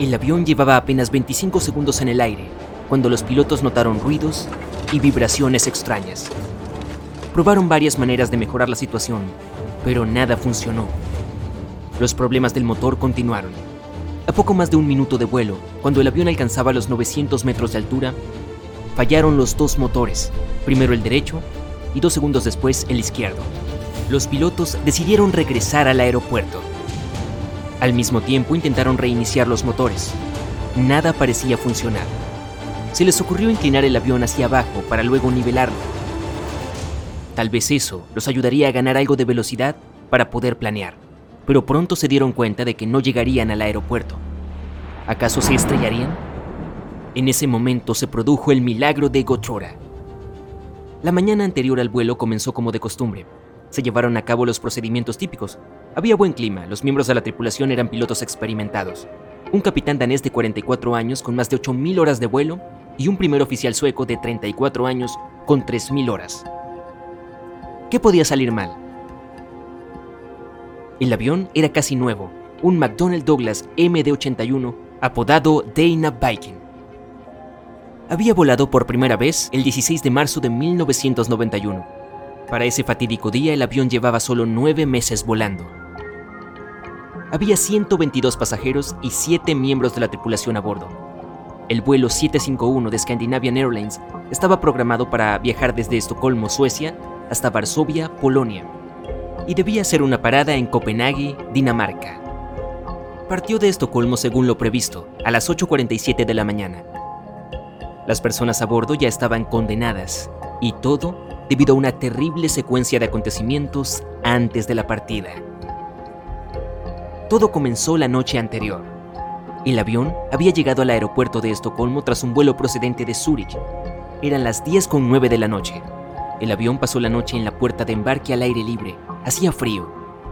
El avión llevaba apenas 25 segundos en el aire cuando los pilotos notaron ruidos y vibraciones extrañas. Probaron varias maneras de mejorar la situación, pero nada funcionó. Los problemas del motor continuaron. A poco más de un minuto de vuelo, cuando el avión alcanzaba los 900 metros de altura, fallaron los dos motores, primero el derecho y dos segundos después el izquierdo. Los pilotos decidieron regresar al aeropuerto. Al mismo tiempo intentaron reiniciar los motores. Nada parecía funcionar. Se les ocurrió inclinar el avión hacia abajo para luego nivelarlo. Tal vez eso los ayudaría a ganar algo de velocidad para poder planear, pero pronto se dieron cuenta de que no llegarían al aeropuerto. ¿Acaso se estrellarían? En ese momento se produjo el milagro de Gotrora. La mañana anterior al vuelo comenzó como de costumbre. Se llevaron a cabo los procedimientos típicos. Había buen clima, los miembros de la tripulación eran pilotos experimentados. Un capitán danés de 44 años con más de 8.000 horas de vuelo y un primer oficial sueco de 34 años con 3.000 horas. ¿Qué podía salir mal? El avión era casi nuevo, un McDonnell Douglas MD-81 apodado Dana Viking. Había volado por primera vez el 16 de marzo de 1991. Para ese fatídico día el avión llevaba solo nueve meses volando. Había 122 pasajeros y 7 miembros de la tripulación a bordo. El vuelo 751 de Scandinavian Airlines estaba programado para viajar desde Estocolmo, Suecia, hasta Varsovia, Polonia, y debía hacer una parada en Copenhague, Dinamarca. Partió de Estocolmo según lo previsto, a las 8.47 de la mañana. Las personas a bordo ya estaban condenadas, y todo debido a una terrible secuencia de acontecimientos antes de la partida. Todo comenzó la noche anterior. El avión había llegado al aeropuerto de Estocolmo tras un vuelo procedente de Zúrich. Eran las 10.09 de la noche. El avión pasó la noche en la puerta de embarque al aire libre. Hacía frío.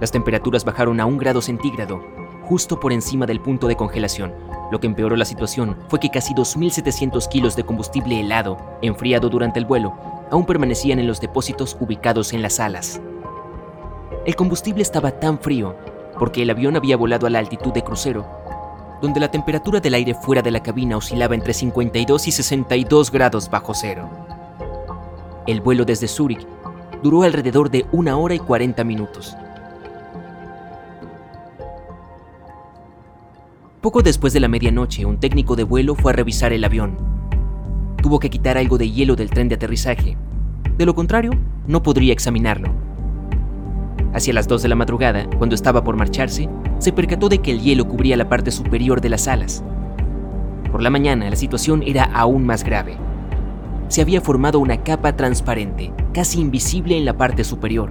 Las temperaturas bajaron a un grado centígrado, justo por encima del punto de congelación. Lo que empeoró la situación fue que casi 2.700 kilos de combustible helado, enfriado durante el vuelo, aún permanecían en los depósitos ubicados en las alas. El combustible estaba tan frío porque el avión había volado a la altitud de crucero, donde la temperatura del aire fuera de la cabina oscilaba entre 52 y 62 grados bajo cero. El vuelo desde Zúrich duró alrededor de una hora y 40 minutos. Poco después de la medianoche, un técnico de vuelo fue a revisar el avión. Tuvo que quitar algo de hielo del tren de aterrizaje. De lo contrario, no podría examinarlo. Hacia las 2 de la madrugada, cuando estaba por marcharse, se percató de que el hielo cubría la parte superior de las alas. Por la mañana, la situación era aún más grave. Se había formado una capa transparente, casi invisible en la parte superior.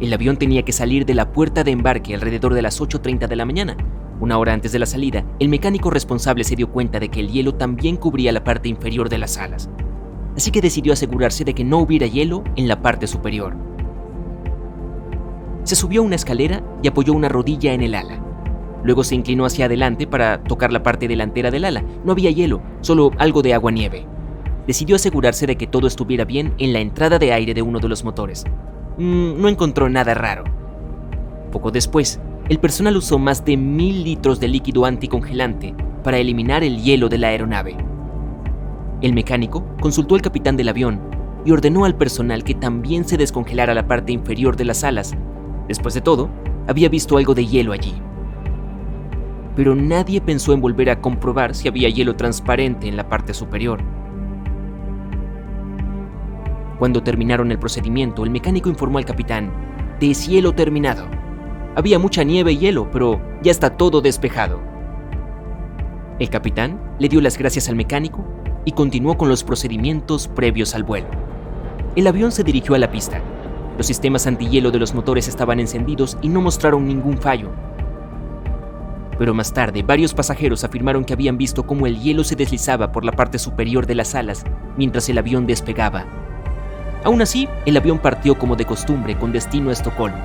El avión tenía que salir de la puerta de embarque alrededor de las 8.30 de la mañana. Una hora antes de la salida, el mecánico responsable se dio cuenta de que el hielo también cubría la parte inferior de las alas. Así que decidió asegurarse de que no hubiera hielo en la parte superior. Se subió a una escalera y apoyó una rodilla en el ala. Luego se inclinó hacia adelante para tocar la parte delantera del ala. No había hielo, solo algo de agua nieve. Decidió asegurarse de que todo estuviera bien en la entrada de aire de uno de los motores. Mm, no encontró nada raro. Poco después, el personal usó más de mil litros de líquido anticongelante para eliminar el hielo de la aeronave. El mecánico consultó al capitán del avión y ordenó al personal que también se descongelara la parte inferior de las alas. Después de todo, había visto algo de hielo allí. Pero nadie pensó en volver a comprobar si había hielo transparente en la parte superior. Cuando terminaron el procedimiento, el mecánico informó al capitán, deshielo terminado. Había mucha nieve y hielo, pero ya está todo despejado. El capitán le dio las gracias al mecánico y continuó con los procedimientos previos al vuelo. El avión se dirigió a la pista. Los sistemas antihielo de los motores estaban encendidos y no mostraron ningún fallo. Pero más tarde, varios pasajeros afirmaron que habían visto cómo el hielo se deslizaba por la parte superior de las alas mientras el avión despegaba. Aún así, el avión partió como de costumbre con destino a Estocolmo.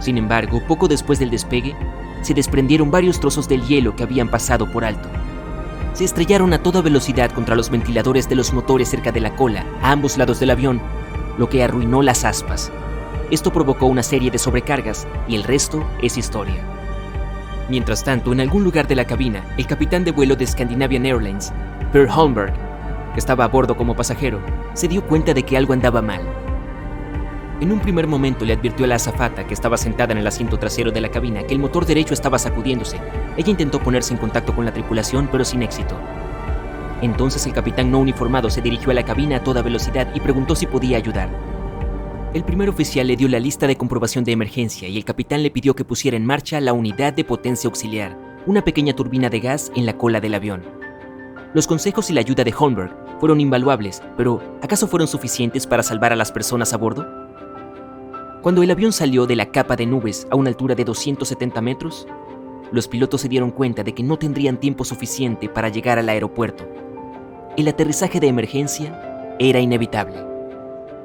Sin embargo, poco después del despegue, se desprendieron varios trozos del hielo que habían pasado por alto se estrellaron a toda velocidad contra los ventiladores de los motores cerca de la cola, a ambos lados del avión, lo que arruinó las aspas. Esto provocó una serie de sobrecargas y el resto es historia. Mientras tanto, en algún lugar de la cabina, el capitán de vuelo de Scandinavian Airlines, Per Holmberg, estaba a bordo como pasajero, se dio cuenta de que algo andaba mal. En un primer momento le advirtió a la azafata que estaba sentada en el asiento trasero de la cabina que el motor derecho estaba sacudiéndose. Ella intentó ponerse en contacto con la tripulación, pero sin éxito. Entonces el capitán no uniformado se dirigió a la cabina a toda velocidad y preguntó si podía ayudar. El primer oficial le dio la lista de comprobación de emergencia y el capitán le pidió que pusiera en marcha la unidad de potencia auxiliar, una pequeña turbina de gas en la cola del avión. Los consejos y la ayuda de Holmberg fueron invaluables, pero ¿acaso fueron suficientes para salvar a las personas a bordo? Cuando el avión salió de la capa de nubes a una altura de 270 metros, los pilotos se dieron cuenta de que no tendrían tiempo suficiente para llegar al aeropuerto. El aterrizaje de emergencia era inevitable.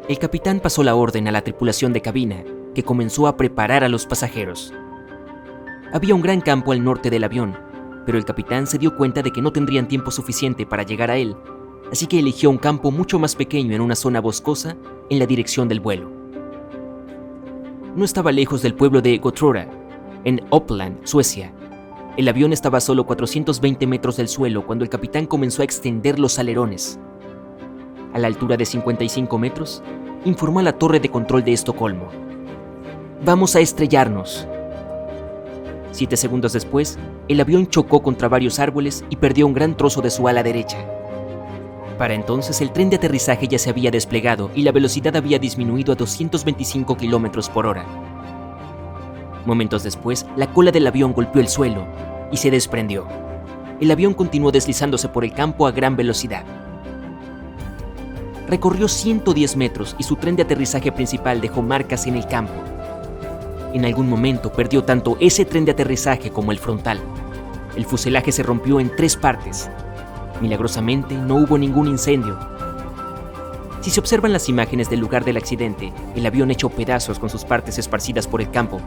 El capitán pasó la orden a la tripulación de cabina, que comenzó a preparar a los pasajeros. Había un gran campo al norte del avión, pero el capitán se dio cuenta de que no tendrían tiempo suficiente para llegar a él, así que eligió un campo mucho más pequeño en una zona boscosa en la dirección del vuelo no estaba lejos del pueblo de Gotrora, en Uppland, Suecia. El avión estaba a solo 420 metros del suelo cuando el capitán comenzó a extender los alerones. A la altura de 55 metros, informó a la torre de control de Estocolmo. Vamos a estrellarnos. Siete segundos después, el avión chocó contra varios árboles y perdió un gran trozo de su ala derecha. Para entonces el tren de aterrizaje ya se había desplegado y la velocidad había disminuido a 225 km por hora. Momentos después, la cola del avión golpeó el suelo y se desprendió. El avión continuó deslizándose por el campo a gran velocidad. Recorrió 110 metros y su tren de aterrizaje principal dejó marcas en el campo. En algún momento perdió tanto ese tren de aterrizaje como el frontal. El fuselaje se rompió en tres partes Milagrosamente no hubo ningún incendio. Si se observan las imágenes del lugar del accidente, el avión hecho pedazos con sus partes esparcidas por el campo,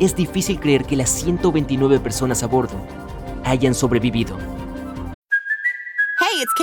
es difícil creer que las 129 personas a bordo hayan sobrevivido.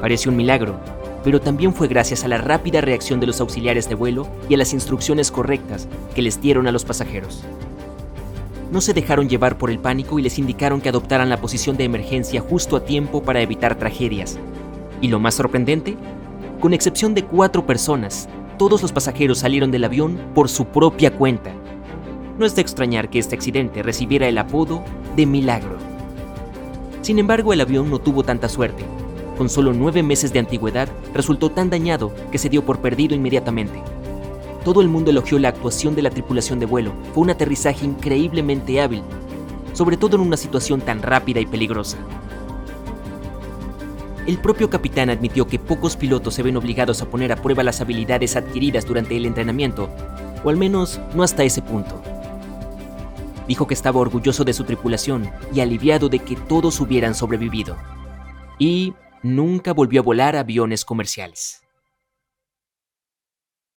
Pareció un milagro, pero también fue gracias a la rápida reacción de los auxiliares de vuelo y a las instrucciones correctas que les dieron a los pasajeros. No se dejaron llevar por el pánico y les indicaron que adoptaran la posición de emergencia justo a tiempo para evitar tragedias. Y lo más sorprendente, con excepción de cuatro personas, todos los pasajeros salieron del avión por su propia cuenta. No es de extrañar que este accidente recibiera el apodo de milagro. Sin embargo, el avión no tuvo tanta suerte con solo nueve meses de antigüedad, resultó tan dañado que se dio por perdido inmediatamente. Todo el mundo elogió la actuación de la tripulación de vuelo. Fue un aterrizaje increíblemente hábil, sobre todo en una situación tan rápida y peligrosa. El propio capitán admitió que pocos pilotos se ven obligados a poner a prueba las habilidades adquiridas durante el entrenamiento, o al menos no hasta ese punto. Dijo que estaba orgulloso de su tripulación y aliviado de que todos hubieran sobrevivido. Y nunca volvió a volar aviones comerciales.